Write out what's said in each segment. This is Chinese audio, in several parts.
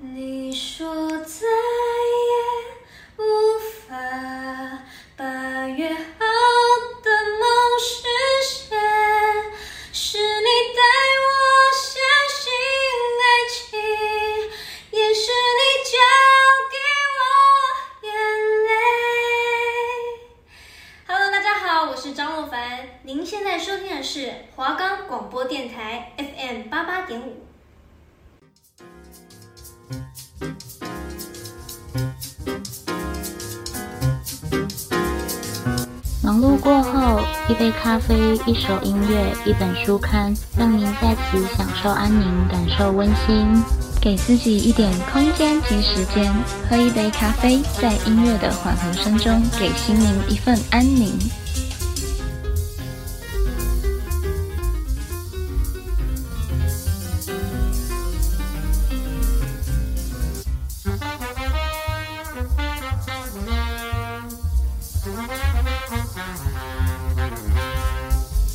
你一首音乐，一本书刊，让您在此享受安宁，感受温馨。给自己一点空间及时间，喝一杯咖啡，在音乐的缓和声中，给心灵一份安宁。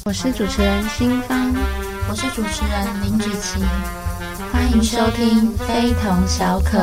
我是主持人新芳，我是主持人林芷琪，欢迎收听《非同小可》。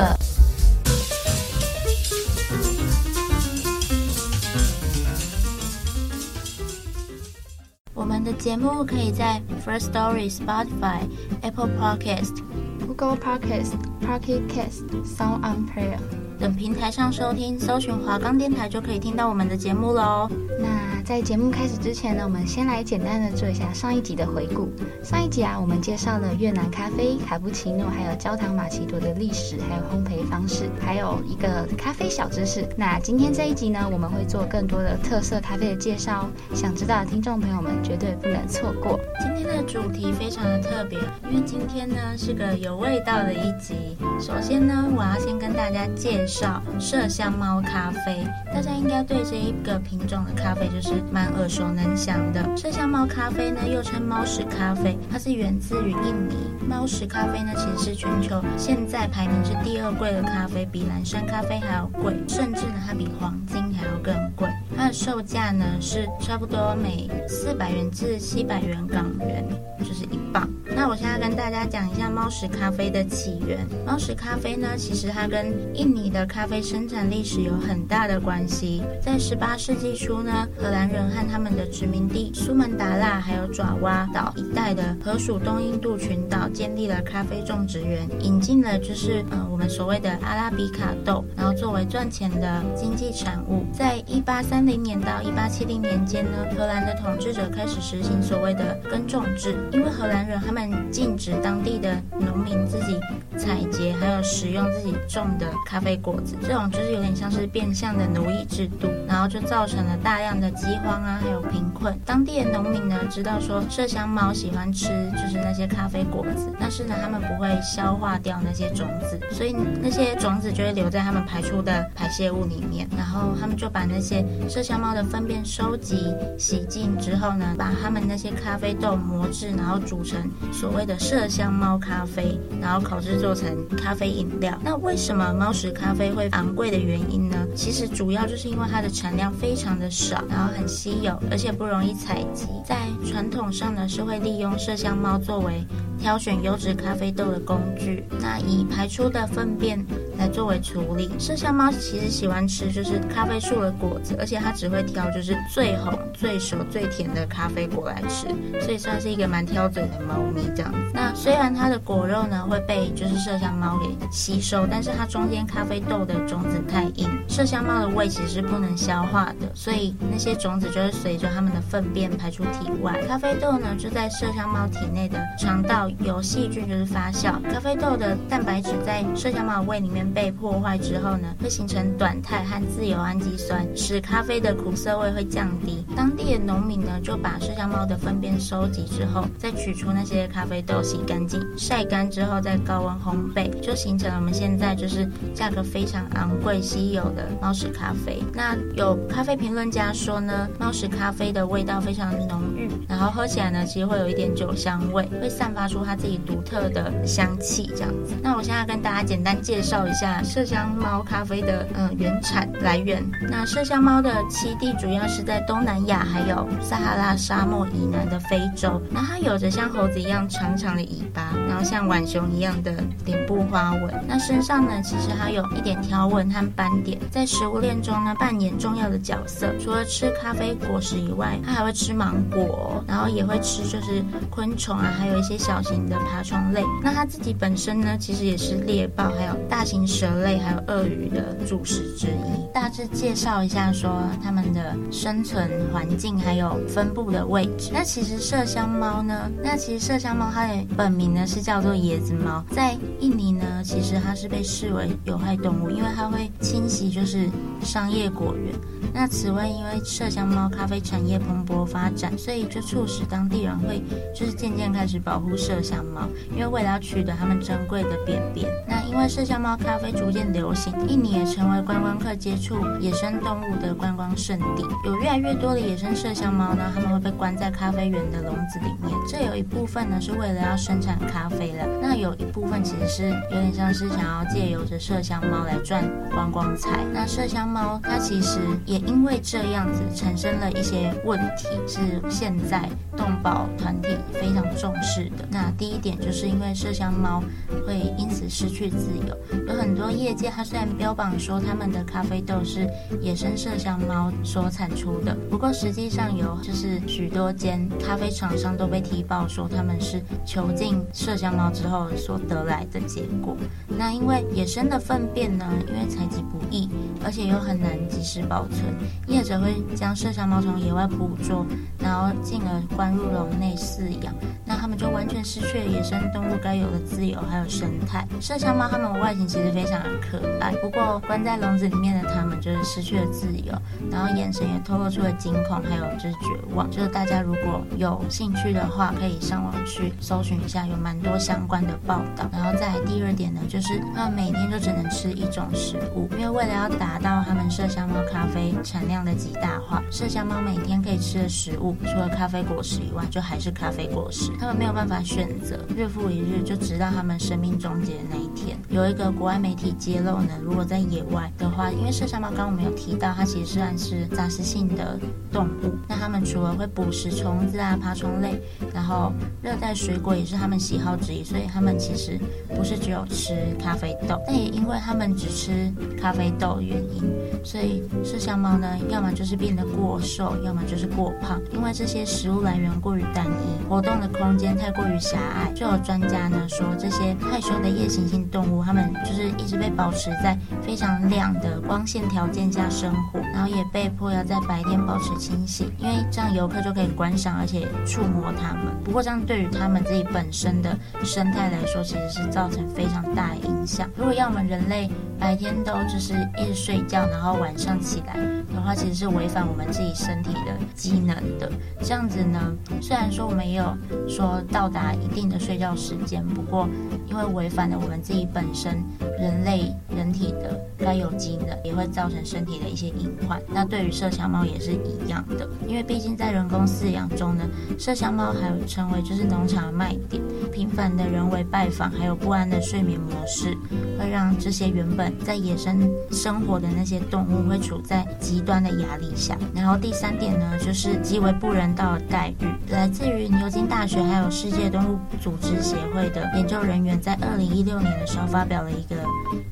我们的节目可以在 First Story、Spotify、Apple Podcast、Google Podcast、Pocket Cast、Sound On Player 等平台上收听，搜寻华冈电台就可以听到我们的节目喽。那在节目开始之前呢，我们先来简单的做一下上一集的回顾。上一集啊，我们介绍了越南咖啡、卡布奇诺，还有焦糖玛奇朵的历史，还有烘焙方式，还有一个咖啡小知识。那今天这一集呢，我们会做更多的特色咖啡的介绍，想知道的听众朋友们绝对不能错过。今天的主题非常的特别，因为今天呢是个有味道的一集。首先呢，我要先跟大家介绍麝香猫咖啡，大家应该对这一个品种的咖啡就是。蛮耳熟能详的麝香猫咖啡呢，又称猫屎咖啡，它是源自于印尼。猫屎咖啡呢，其实是全球现在排名是第二贵的咖啡，比蓝山咖啡还要贵，甚至呢，它比黄金还要更贵。它的售价呢是差不多每四百元至七百元港元，就是一磅。那我现在跟大家讲一下猫屎咖啡的起源。猫屎咖啡呢，其实它跟印尼的咖啡生产历史有很大的关系。在十八世纪初呢，荷兰人和他们的殖民地苏门答腊还有爪哇岛一带的荷属东印度群岛建立了咖啡种植园，引进了就是呃我们所谓的阿拉比卡豆，然后作为赚钱的经济产物。在一八三零年到一八七零年间呢，荷兰的统治者开始实行所谓的耕种制，因为荷兰人他们禁止当地的农民自己采集还有食用自己种的咖啡果子，这种就是有点像是变相的奴役制度，然后就造成了大量的饥荒啊，还有贫困。当地的农民呢，知道说麝香猫喜欢吃就是那些咖啡果子，但是呢，他们不会消化掉那些种子，所以那些种子就会留在他们排出的排泄物里面，然后他们就把那些麝香猫的粪便收集、洗净之后呢，把他们那些咖啡豆磨制，然后煮成所谓的麝香猫咖啡，然后烤制做成咖啡饮料。那为什么猫屎咖啡会昂贵的原因呢？其实主要就是因为它的产量非常的少，然后很稀有，而且不容易采集。在传统上呢，是会利用麝香猫作为挑选优质咖啡豆的工具，那以排出的粪便来作为处理。麝香猫其实喜欢吃就是咖啡树的果子，而且它只会挑就是最红、最熟、最甜的咖啡果来吃，所以算是一个蛮挑嘴的猫咪这样。那虽然它的果肉呢会被就是麝香猫给吸收，但是它中间咖啡豆的种子太硬，麝香猫的胃其实是不能消化的，所以那些种子就会随着它们的粪便排出体外。咖啡豆呢就在麝香猫体内的肠道。由细菌就是发酵，咖啡豆的蛋白质在麝香猫的胃里面被破坏之后呢，会形成短肽和自由氨基酸，使咖啡的苦涩味会降低。当地的农民呢，就把麝香猫的粪便收集之后，再取出那些咖啡豆，洗干净，晒干之后再高温烘焙，就形成了我们现在就是价格非常昂贵、稀有的猫屎咖啡。那有咖啡评论家说呢，猫屎咖啡的味道非常浓郁，然后喝起来呢，其实会有一点酒香味，会散发出。它自己独特的香气，这样子。那我现在跟大家简单介绍一下麝香猫咖啡的嗯原产来源。那麝香猫的栖地主要是在东南亚，还有撒哈拉沙漠以南的非洲。那它有着像猴子一样长长的尾巴，然后像浣熊一样的脸部花纹。那身上呢，其实它有一点条纹和斑点，在食物链中呢扮演重要的角色。除了吃咖啡果实以外，它还会吃芒果，然后也会吃就是昆虫啊，还有一些小型的爬虫类。那它自己本身呢，其实也是猎豹，还有大型蛇类，还有鳄鱼的主食之一。大致介绍一下说它们的生存环境还有分布的位置。那其实麝香猫呢，那其实麝香猫它的本名呢是叫做椰子猫，在印尼呢，其实它是被视为有害动物，因为它会侵袭就是商业果园。那此外，因为麝香猫咖啡产业蓬勃发展，所以就促使当地人会就是渐渐开始保护麝香猫，因为为了要取得它们珍贵的便便。那因为麝香猫咖啡逐渐流行，印尼也成为观光客接触野生动物的观光胜地。有越来越多的野生麝香猫呢，它们会被关在咖啡园的笼子里面。这有一部分呢是为了要生产咖啡了，那有一部分其实是有点像是想要借由着麝香猫来赚观光财。那麝香猫它其实也因为这样子产生了一些问题，是现现在动保团体非常重视的。那第一点就是因为麝香猫会因此失去自由，有很多业界它虽然标榜说他们的咖啡豆是野生麝香猫所产出的，不过实际上有就是许多间咖啡厂商都被踢爆说他们是囚禁麝香猫之后所得来的结果。那因为野生的粪便呢，因为采集不易，而且又很难及时保存，业者会将麝香猫从野外捕捉，然后进而关入笼内饲养，那他们就完全失去了野生动物该有的自由还有生态。麝香猫它们外形其实非常的可爱，不过关在笼子里面的它们就是失去了自由，然后眼神也透露出了惊恐，还有就是绝望。就是大家如果有兴趣的话，可以上网去搜寻一下，有蛮多相关的报道。然后再来第二点呢，就是它们每天就只能吃一种食物，因为为了要达到它们麝香猫咖啡产量的极大化，麝香猫每天可以吃的食物，除了咖啡果实以外，就还是咖啡果实。他们没有办法选择，日复一日，就直到他们生命终结的那一天。有一个国外媒体揭露呢，如果在野外的话，因为麝香猫刚刚我们有提到，它其实算是杂食性的动物。那它们除了会捕食虫子啊、爬虫类，然后热带水果也是它们喜好之一，所以它们其实不是只有吃咖啡豆。但也因为它们只吃咖啡豆原因，所以麝香猫呢，要么就是变得过瘦，要么就是过胖，因为这些食物来源过于单一，活动的空间太过于狭隘。就有专家呢说，这些害羞的夜行性动物，它们就是一直被保持在非常亮的光线条件下生活，然后也被迫要在白天保持清醒，因为这样游客就可以观赏而且触摸它们。不过这样对于它们自己本身的生态来说，其实是造成非常大的影响。如果要我们人类白天都就是一直睡觉，然后晚上起来的话，其实是违反我们自己身体的机能的。这样子呢，虽然说我们也有说到达一定的睡觉时间，不过因为违反了我们自己本身人类人体的该有机能，也会造成身体的一些隐患。那对于麝香猫也是一样的，因为毕竟在人工饲养中呢，麝香猫还有成为就是农场的卖点，频繁的人为拜访，还有不安的睡眠模式，会让这些原本在野生生活的那些动物会处在极端的压力下。然后第三点呢，就是极为不人道的待遇，来自于牛津大学还有世界动物组织协会的研究人员在二零一六年的时候发表了一个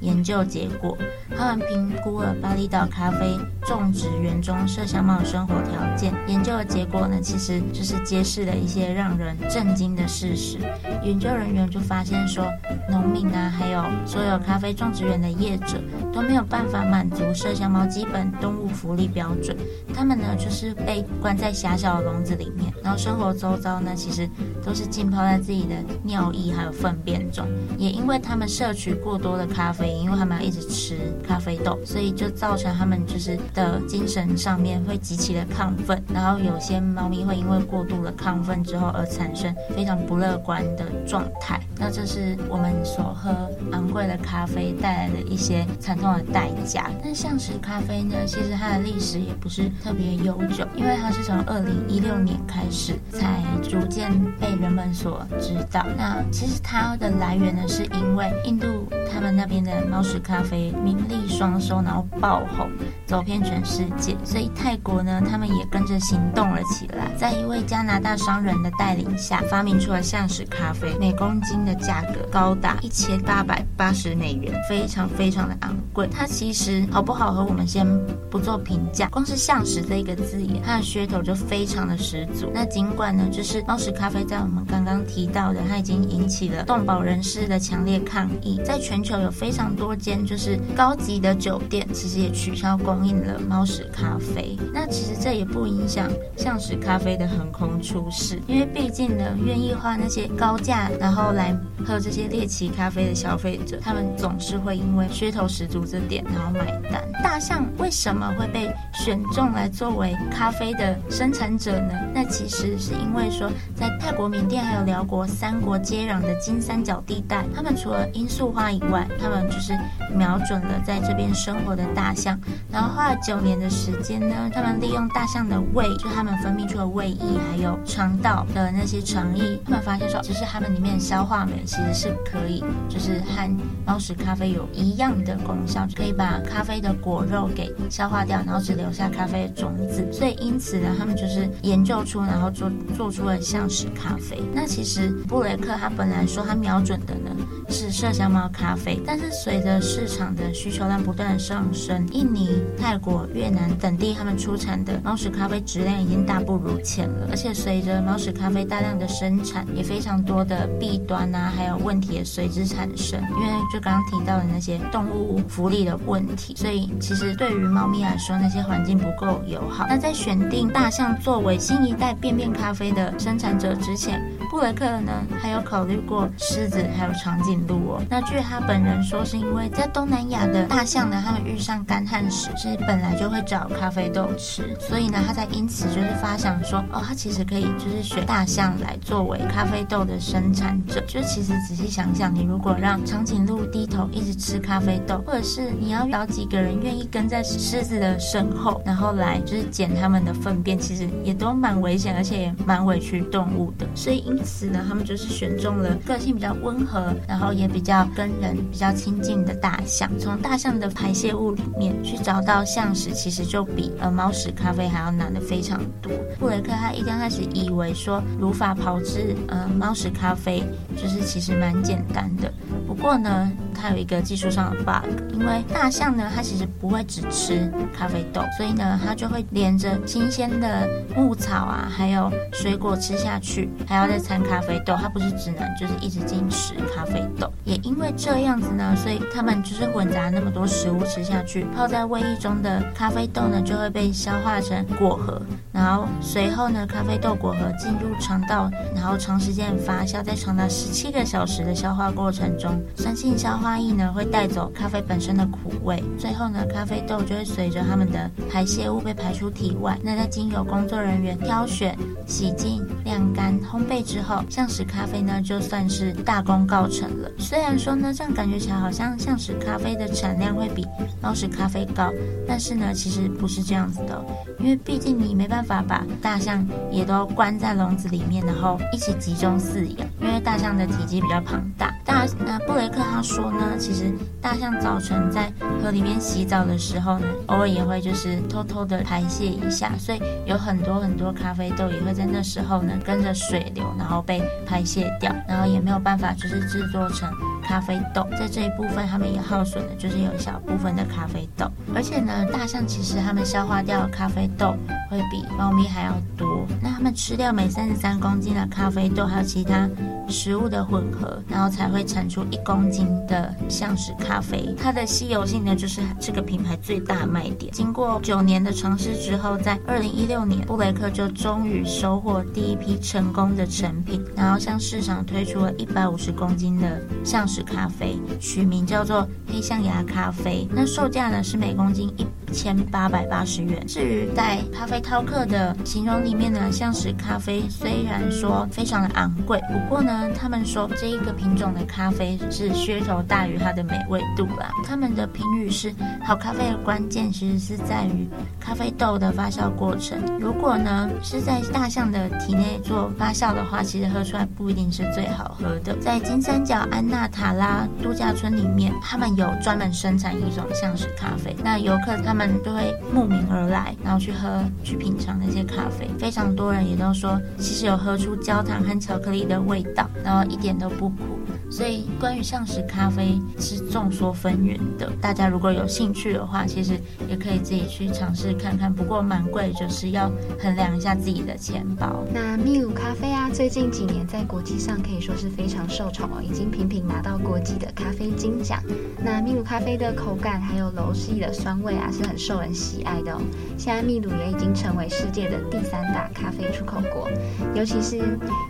研究结果，他们评估了巴厘岛咖啡种植园中麝香猫的生活条件。研究的结果呢，其实就是揭示了一些让人震惊的事实。研究人员就发现说，农民啊，还有所有咖啡种植园的业者都没有办法满足麝香猫基本动物福利标准。他们呢，就是被关在狭小的笼子里面，然后生活周遭呢，其实都是浸泡在自己的尿液还有粪便中。也因为他们摄取过多的咖啡因，因为他们要一直吃咖啡豆，所以就造成他们就是的精神上面会极其的亢奋。然后有些猫咪会因为过度的亢奋之后而产生非常不乐观的状态。那这是我们所喝昂贵的咖啡带来的一些惨痛的代价。但像是咖啡呢，其实它的历史也不是特别悠久，因为它是从二零一六年开始才逐渐被被人们所知道。那其实它的来源呢，是因为印度他们那边的猫屎咖啡名利双收，然后爆红，走遍全世界。所以泰国呢，他们也跟着行动了起来，在一位加拿大商人的带领下，发明出了象屎咖啡，每公斤的价格高达一千八百八十美元，非常非常的昂贵。它其实好不好喝，我们先不做评价，光是象屎这一个字眼，它的噱头就非常的十足。那尽管呢，就是猫屎咖啡在我们刚刚提到的，它已经引起了动保人士的强烈抗议，在全球有非常多间就是高级的酒店，其实也取消供应了猫屎咖啡。那其实这也不影响象屎咖啡的横空出世，因为毕竟呢，愿意花那些高价然后来喝这些猎奇咖啡的消费者，他们总是会因为噱头十足这点然后买单。大象为什么会被选中来作为咖啡的生产者呢？那其实是因为说，在泰国、缅甸还有辽国三国接壤的金三角地带，他们除了罂粟花以外，他们就是瞄准了在这边生活的大象，然后花了九年的时间呢，他们利用大象的胃，就他们分泌出的胃液，还有肠道的那些肠液，他们发现说，其实他们里面的消化酶其实是可以，就是和猫屎咖啡有一样的功效，可以把咖啡的果肉给消化掉，然后只留下咖啡的种子。所以因此呢，他们就是研究出，然后做做出了象屎咖啡。那其实布雷克他本来说他瞄准的呢是麝香猫咖啡，但是随着市场的需求量不断上升，印尼、泰国、越南等地他们出产的猫屎咖啡质量已经大不如前了，而且随着猫屎咖啡大量的生产，也非常多的弊端啊，还有问题也随之产生。因为就刚刚提到的那些动物福利的问题，所以其实对于猫咪来说，那些环境不够友好。那在选定大象作为新一代便便咖啡的生产者之前，で。布雷克呢还有考虑过狮子还有长颈鹿哦。那据他本人说，是因为在东南亚的大象呢，他们遇上干旱时，是本来就会找咖啡豆吃，所以呢，他才因此就是发想说，哦，他其实可以就是选大象来作为咖啡豆的生产者。就其实仔细想想，你如果让长颈鹿低头一直吃咖啡豆，或者是你要找几个人愿意跟在狮子的身后，然后来就是捡他们的粪便，其实也都蛮危险，而且也蛮委屈动物的。所以因因此呢，他们就是选中了个性比较温和，然后也比较跟人比较亲近的大象。从大象的排泄物里面去找到象屎，其实就比呃猫屎咖啡还要难的非常多。布雷克他一刚开始以为说如法炮制呃猫屎咖啡，就是其实蛮简单的。不过呢，它有一个技术上的 bug，因为大象呢，它其实不会只吃咖啡豆，所以呢，它就会连着新鲜的牧草啊，还有水果吃下去，还要再掺咖啡豆，它不是只能就是一直进食咖啡豆。也因为这样子呢，所以它们就是混杂那么多食物吃下去，泡在胃液中的咖啡豆呢，就会被消化成果核，然后随后呢，咖啡豆果核进入肠道，然后长时间发酵，在长达十七个小时的消化过程中，酸性消花艺呢会带走咖啡本身的苦味，最后呢，咖啡豆就会随着它们的排泄物被排出体外。那在经由工作人员挑选、洗净、晾干、烘焙之后，象屎咖啡呢就算是大功告成了。虽然说呢，这样感觉起来好像象屎咖啡的产量会比猫屎咖啡高，但是呢，其实不是这样子的，因为毕竟你没办法把大象也都关在笼子里面，然后一起集中饲养，因为大象的体积比较庞大。大那布雷克他说呢。那其实大象早晨在河里面洗澡的时候呢，偶尔也会就是偷偷的排泄一下，所以有很多很多咖啡豆也会在那时候呢跟着水流，然后被排泄掉，然后也没有办法就是制作成咖啡豆。在这一部分，他们也耗损了，就是有一小部分的咖啡豆。而且呢，大象其实他们消化掉的咖啡豆会比猫咪还要多。那他们吃掉每三十三公斤的咖啡豆，还有其他食物的混合，然后才会产出一公斤的。象屎咖啡，它的稀有性呢，就是这个品牌最大卖点。经过九年的尝试之后，在二零一六年，布雷克就终于收获第一批成功的成品，然后向市场推出了一百五十公斤的象屎咖啡，取名叫做黑象牙咖啡。那售价呢是每公斤一千八百八十元。至于在咖啡饕客的形容里面呢，象屎咖啡虽然说非常的昂贵，不过呢，他们说这一个品种的咖啡是噱头大。大于它的美味度啦，他们的评语是：好咖啡的关键其实是在于咖啡豆的发酵过程。如果呢是在大象的体内做发酵的话，其实喝出来不一定是最好喝的。在金三角安纳塔卡拉度假村里面，他们有专门生产一种像是咖啡，那游客他们都会慕名而来，然后去喝、去品尝那些咖啡。非常多人也都说，其实有喝出焦糖和巧克力的味道，然后一点都不苦。所以，关于橡实咖啡是众说纷纭的。大家如果有兴趣的话，其实也可以自己去尝试看看。不过蛮贵，就是要衡量一下自己的钱包。那秘鲁咖啡啊，最近几年在国际上可以说是非常受宠哦，已经频频拿到到国际的咖啡金奖。那秘鲁咖啡的口感还有柔细的酸味啊，是很受人喜爱的哦。现在秘鲁也已经成为世界的第三大咖啡出口国，尤其是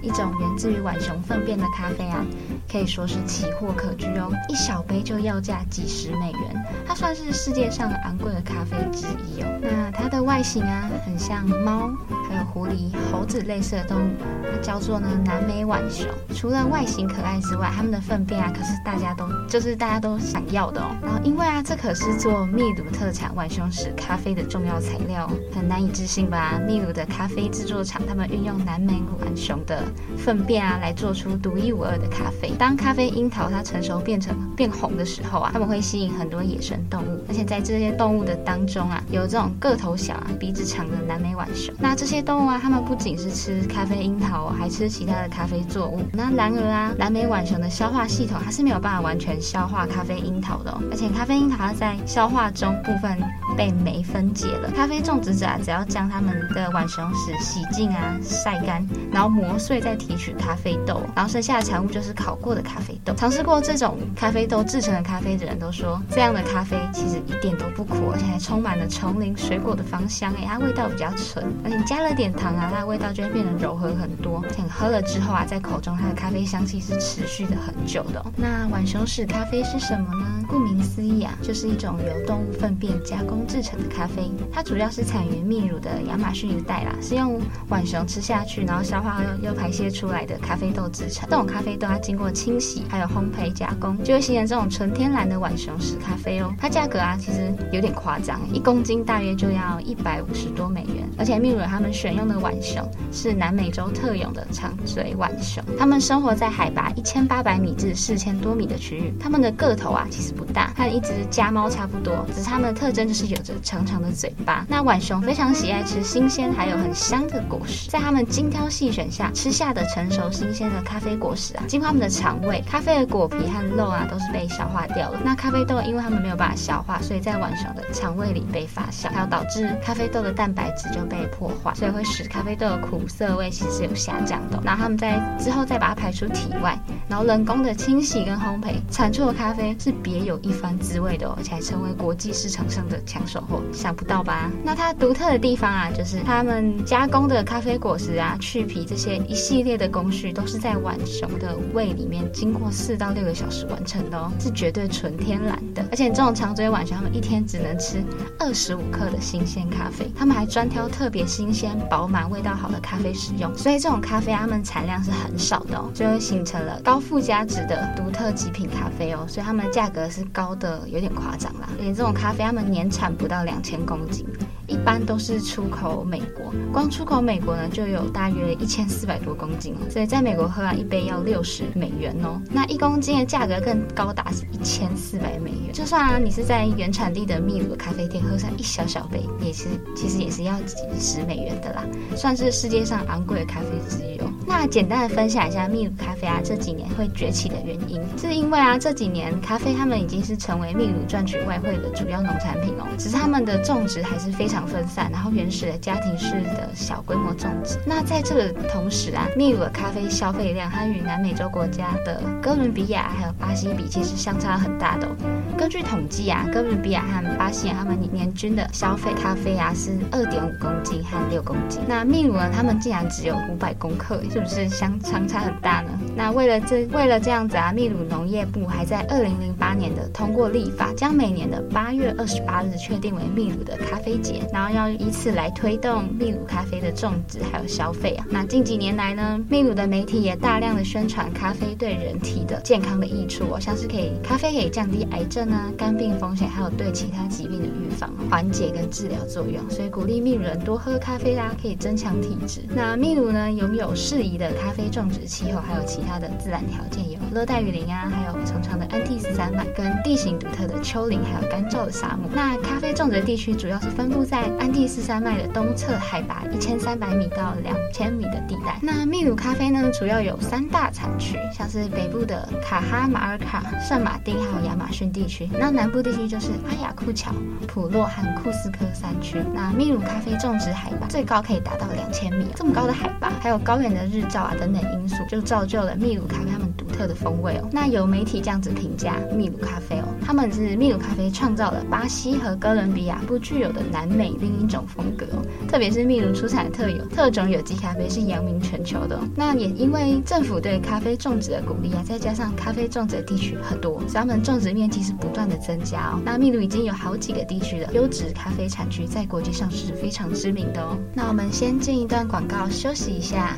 一种源自于浣熊粪便的咖啡啊，可以。说是奇货可居哦，一小杯就要价几十美元，它算是世界上昂贵的咖啡之一哦。那它的外形啊，很像猫，还有狐狸、猴子类似的动物，它叫做呢南美浣熊。除了外形可爱之外，它们的粪便啊，可是大家都就是大家都想要的哦。然后因为啊，这可是做秘鲁特产浣熊屎咖啡的重要材料，很难以置信吧？秘鲁的咖啡制作厂，他们运用南美浣熊的粪便啊，来做出独一无二的咖啡。当咖啡樱桃它成熟变成变红的时候啊，它们会吸引很多野生动物，而且在这些动物的当中啊，有这种个头小啊、鼻子长的南美浣熊。那这些动物啊，它们不仅是吃咖啡樱桃，还吃其他的咖啡作物。那然而啊，蓝莓浣熊的消化系统它是没有办法完全消化咖啡樱桃的哦，而且咖啡樱桃它在消化中部分被酶分解了。咖啡种植者啊，只要将它们的浣熊屎洗净啊、晒干，然后磨碎再提取咖啡豆，然后剩下的产物就是烤过的咖啡豆。尝试过这种咖啡豆制成的咖啡的人都说，这样的咖啡其实一点都不苦，而且还充满了丛林水果的芳香。哎，它味道比较纯，而且加了点糖啊，它的味道就会变得柔和很多。而且你喝了之后啊，在口中它的咖啡香气是持续的很久的。那浣熊屎咖啡是什么呢？顾名思义啊，就是一种由动物粪便加工制成的咖啡。它主要是产于秘鲁的亚马逊一带啦，是用浣熊吃下去，然后消化又又排泄出来的咖啡豆制成。这种咖啡豆它经过清洗，还有烘焙加工，就会形成这种纯天然的浣熊屎咖啡哦。它价格啊，其实有点夸张，一公斤大约就要一百五十多美元。而且秘鲁他们选用的浣熊是南美洲特有的长嘴浣熊，它们生活在海拔一千八百米至四千多米的区域。它们的个头啊，其实不大，和一只家猫差不多，只是它们的特征就是有着长长的嘴巴。那浣熊非常喜爱吃新鲜还有很香的果实，在它们精挑细选下吃下的成熟新鲜的咖啡果实啊，经过它们的肠胃，咖啡的果皮和肉啊都是被消化掉了。那咖啡豆因为它们没有办法消化，所以在浣熊的肠胃里被发酵，还有导致咖啡豆的蛋白质就被破坏，所以会使咖啡豆的苦涩味其实有下降的。然后他们在之后再把它排出体外，然后人工的清洗跟烘焙，产出的咖啡是别有一番滋味的哦，而且还成为国际市场上的抢手货，想不到吧？那它独特的地方啊，就是他们加工的咖啡果实啊、去皮这些一系列的工序，都是在浣熊的胃里面经过四到六个小时完成的哦，是绝对纯天然的。而且这种长嘴浣熊，他们一天只能吃二十五克的新鲜咖啡，他们还专挑特别新鲜、饱满、味道好的咖啡使用，所以这种咖啡它们产量是很少的哦，就会形成了高附加值的独特极品咖啡哦，所以它们价格是高的有点夸张啦。而且这种咖啡它们年产不到两千公斤。一般都是出口美国，光出口美国呢就有大约一千四百多公斤哦，所以在美国喝完一杯要六十美元哦，那一公斤的价格更高达是一千四百美元。就算啊你是在原产地的秘鲁的咖啡店喝上一小小杯，也是其实也是要几十美元的啦，算是世界上昂贵的咖啡之一。那简单的分享一下秘鲁咖啡啊这几年会崛起的原因，是因为啊这几年咖啡他们已经是成为秘鲁赚取外汇的主要农产品哦，只是他们的种植还是非常。分散，然后原始的家庭式的小规模种植。那在这个同时啊，秘鲁的咖啡消费量它与南美洲国家的哥伦比亚还有巴西比，其实相差很大的哦。根据统计啊，哥伦比亚和巴西啊，他们年均的消费咖啡啊是二点五公斤和六公斤。那秘鲁呢，他们竟然只有五百公克，是不是相相差很大呢？那为了这为了这样子啊，秘鲁农业部还在二零零八年的通过立法，将每年的八月二十八日确定为秘鲁的咖啡节。然后要以此来推动秘鲁咖啡的种植还有消费啊。那近几年来呢，秘鲁的媒体也大量的宣传咖啡对人体的健康的益处哦，像是可以咖啡可以降低癌症啊、肝病风险，还有对其他疾病的预防、缓解跟治疗作用，所以鼓励秘鲁人多喝咖啡啦，可以增强体质。那秘鲁呢，拥有适宜宜的咖啡种植气候，还有其他的自然条件，有热带雨林啊，还有长长的安第斯山脉，跟地形独特的丘陵，还有干燥的沙漠。那咖啡种植地区主要是分布在安第斯山脉的东侧，海拔一千三百米到两千米的地带。那秘鲁咖啡呢，主要有三大产区，像是北部的卡哈马尔卡、圣马丁还有亚马逊地区。那南部地区就是阿雅库乔、普洛和库斯科山区。那秘鲁咖啡种植海拔最高可以达到两千米，这么高的海拔，还有高原的日日照啊等等因素，就造就了秘鲁咖啡他们独特的风味哦。那有媒体这样子评价秘鲁咖啡哦，他们是秘鲁咖啡创造了巴西和哥伦比亚不具有的南美另一种风格哦。特别是秘鲁出产的特有特种有机咖啡是扬名全球的哦。那也因为政府对咖啡种植的鼓励啊，再加上咖啡种植的地区很多，所以他们种植面积是不断的增加哦。那秘鲁已经有好几个地区的优质咖啡产区在国际上是非常知名的哦。那我们先进一段广告休息一下。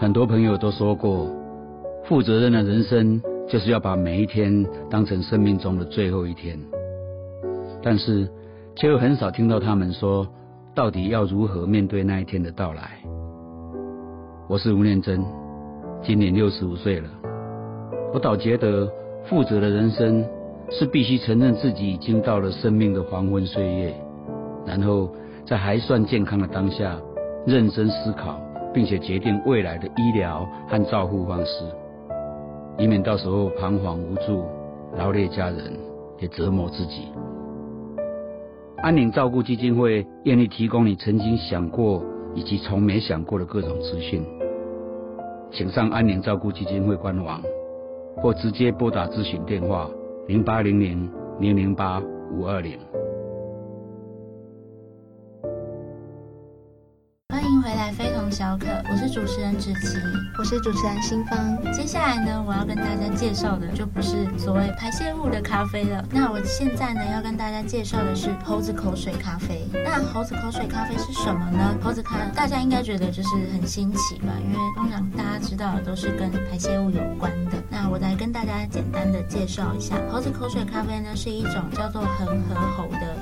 很多朋友都说过，负责任的人生就是要把每一天当成生命中的最后一天。但是，却又很少听到他们说，到底要如何面对那一天的到来。我是吴念真，今年六十五岁了。我倒觉得，负责的人生是必须承认自己已经到了生命的黄昏岁月，然后在还算健康的当下，认真思考。并且决定未来的医疗和照护方式，以免到时候彷徨无助，劳累家人，也折磨自己。安宁照顾基金会愿意提供你曾经想过以及从没想过的各种资讯，请上安宁照顾基金会官网，或直接拨打咨询电话零八零零零零八五二零。小可，我是主持人芷琪，我是主持人新芳。接下来呢，我要跟大家介绍的就不是所谓排泄物的咖啡了。那我现在呢，要跟大家介绍的是猴子口水咖啡。那猴子口水咖啡是什么呢？猴子咖，大家应该觉得就是很新奇吧？因为通常大家知道的都是跟排泄物有关的。那我来跟大家简单的介绍一下，猴子口水咖啡呢，是一种叫做恒河猴的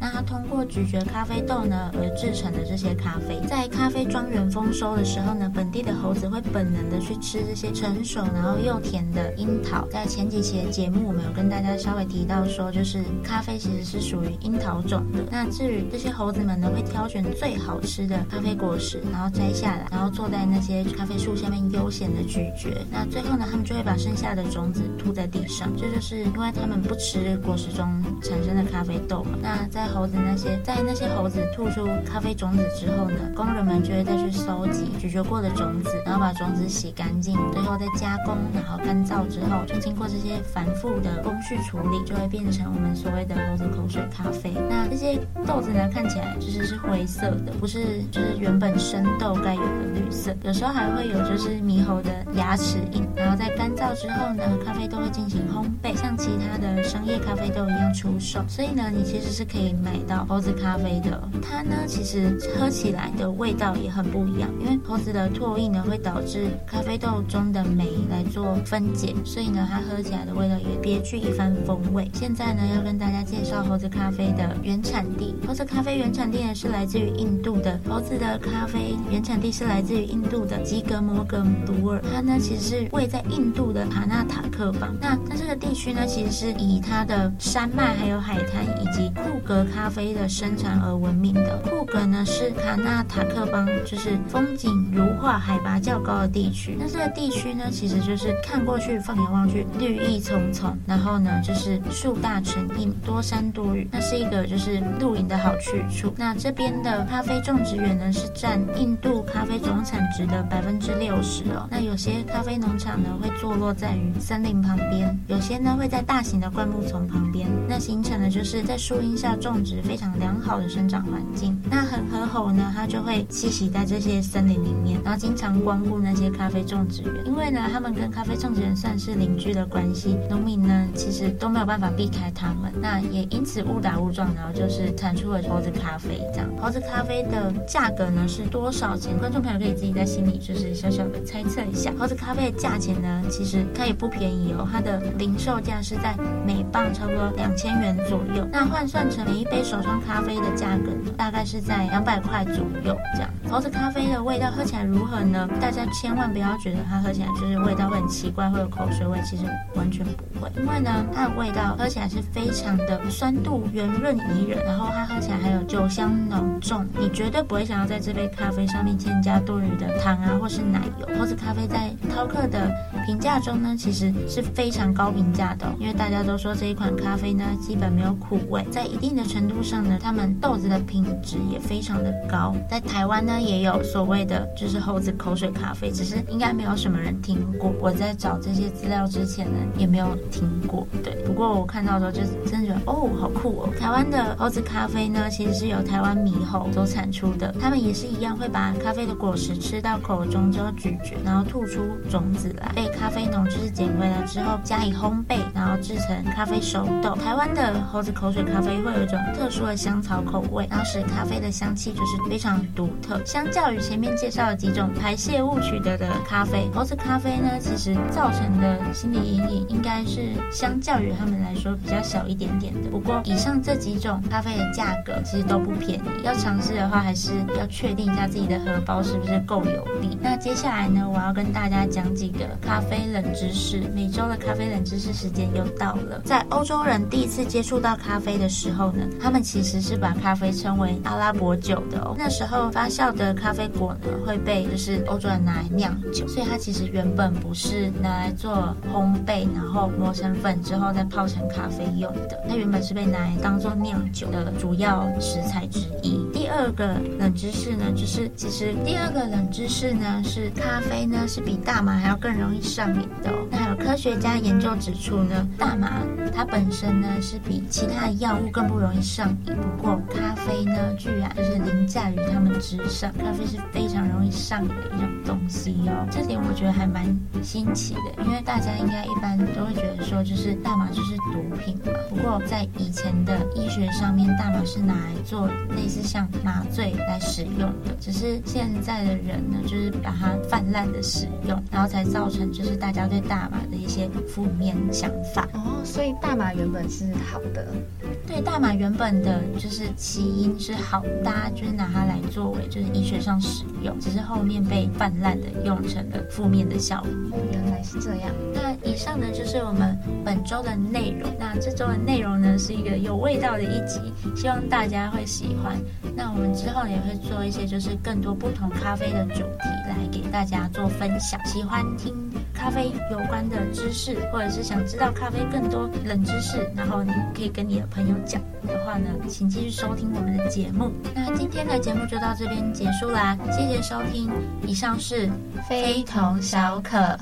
那它通过咀嚼咖啡豆呢而制成的这些咖啡，在咖啡庄园。丰收的时候呢，本地的猴子会本能的去吃这些成熟然后又甜的樱桃。在前几期的节目，我们有跟大家稍微提到说，就是咖啡其实是属于樱桃种的。那至于这些猴子们呢，会挑选最好吃的咖啡果实，然后摘下来，然后坐在那些咖啡树下面悠闲的咀嚼。那最后呢，他们就会把剩下的种子吐在地上。这，就是因为他们不吃果实中产生的咖啡豆嘛。那在猴子那些在那些猴子吐出咖啡种子之后呢，工人们就会再去。收集咀嚼过的种子，然后把种子洗干净，最后再加工，然后干燥之后，就经过这些繁复的工序处理，就会变成我们所谓的猴子口水咖啡。那这些豆子呢，看起来就是是灰色的，不是就是原本生豆该有的绿色。有时候还会有就是猕猴的牙齿印。然后在干燥之后呢，咖啡豆会进行烘焙，像其他的商业咖啡豆一样出售。所以呢，你其实是可以可以买到猴子咖啡的。它呢，其实喝起来的味道也很不一样。因为猴子的唾液呢，会导致咖啡豆中的酶来做分解，所以呢，它喝起来的味道也别具一番风味。现在呢，要跟大家介绍猴子咖啡的原产地。猴子咖啡原产地呢是来自于印度的。猴子的咖啡原产地是来自于印度的吉格摩格鲁尔，它呢其实是位在印度的卡纳塔克邦。那它这个地区呢，其实是以它的山脉、还有海滩以及库格和咖啡的生产而闻名的。库格呢是卡纳塔克邦，就是。风景如画、海拔较高的地区，那这个地区呢，其实就是看过去，放眼望去，绿意葱葱，然后呢，就是树大成荫，多山多雨，那是一个就是露营的好去处。那这边的咖啡种植园呢，是占印度咖啡总产值的百分之六十哦。那有些咖啡农场呢，会坐落在于森林旁边，有些呢会在大型的灌木丛旁边，那形成的就是在树荫下种植非常良好的生长环境。那恒河猴呢，它就会栖息在这些森林里面，然后经常光顾那些咖啡种植园，因为呢，他们跟咖啡种植园算是邻居的关系，农民呢其实都没有办法避开他们，那也因此误打误撞，然后就是产出了猴子咖啡这样。猴子咖啡的价格呢是多少钱？观众朋友可以自己在心里就是小小的猜测一下。猴子咖啡的价钱呢，其实它也不便宜哦，它的零售价是在每磅差不多两千元左右，那换算成每一杯手冲咖啡的价格，大概是在两百块左右这样。猴子咖啡的味道喝起来如何呢？大家千万不要觉得它喝起来就是味道会很奇怪，会有口水味，其实完全不会，因为呢，它的味道喝起来是非常的酸度圆润宜人，然后它喝起来还有酒香浓重，你绝对不会想要在这杯咖啡上面添加多余的糖啊或是奶油。猴子咖啡在饕客的评价中呢，其实是非常高评价的，因为大家都说这一款咖啡呢，基本没有苦味，在一定的程度上呢，他们豆子的品质也非常的高。在台湾呢，也有所谓的就是猴子口水咖啡，只是应该没有什么人听过。我在找这些资料之前呢，也没有听过。对，不过我看到的时候，就真的觉得哦，好酷哦！台湾的猴子咖啡呢，其实是由台湾猕猴所产出的，他们也是一样会把咖啡的果实吃到口中之后咀嚼，然后吐出种子来，被咖啡农就是捡回来之后加以烘焙，然后制成咖啡熟豆。台湾的猴子口水咖啡会一种特殊的香草口味，然后使咖啡的香气就是非常独特。相较于前面介绍的几种排泄物取得的咖啡，猴子咖啡呢，其实造成的心理阴影应该是相较于他们来说比较小一点点的。不过以上这几种咖啡的价格其实都不便宜，要尝试的话还是要确定一下自己的荷包是不是够有力。那接下来呢，我要跟大家讲几个咖啡冷知识。每周的咖啡冷知识时间又到了。在欧洲人第一次接触到咖啡的时候他们其实是把咖啡称为阿拉伯酒的哦。那时候发酵的咖啡果呢会被就是欧洲人拿来酿酒，所以它其实原本不是拿来做烘焙，然后磨成粉之后再泡成咖啡用的。它原本是被拿来当做酿酒的主要食材之一。第二个冷知识呢，就是其实第二个冷知识呢是咖啡呢是比大麻还要更容易上瘾的。那还有科学家研究指出呢，大麻它本身呢是比其他的药物更不容易上瘾，不过咖啡呢居然就是凌驾于他们之上。咖啡是非常容易上瘾的一种东西哦，这点我觉得还蛮新奇的，因为大家应该一般都会觉得说就是大麻就是毒品嘛。不过在以前的医学上面，大麻是拿来做类似像麻醉来使用的，只是现在的人呢，就是把它泛滥的使用，然后才造成就是大家对大麻的一些负面想法。哦，所以大麻原本是好的。对，大麻原本的就是起因是好，搭就是拿它来作为就是医学上使用，只是后面被泛滥的用成了负面的效果。原来是这样。那以上呢就是我们本周的内容。那这周的内容呢是一个有味道的一集，希望大家会喜欢。那我们之后也会做一些就是更多不同咖啡的主题来给大家做分享。喜欢听咖啡有关的知识，或者是想知道咖啡更多冷知识，然后你可以跟你的朋友讲的话呢，请继续收听我们的节目。那今天的节目就到这边结束啦，谢谢收听。以上是非同小可。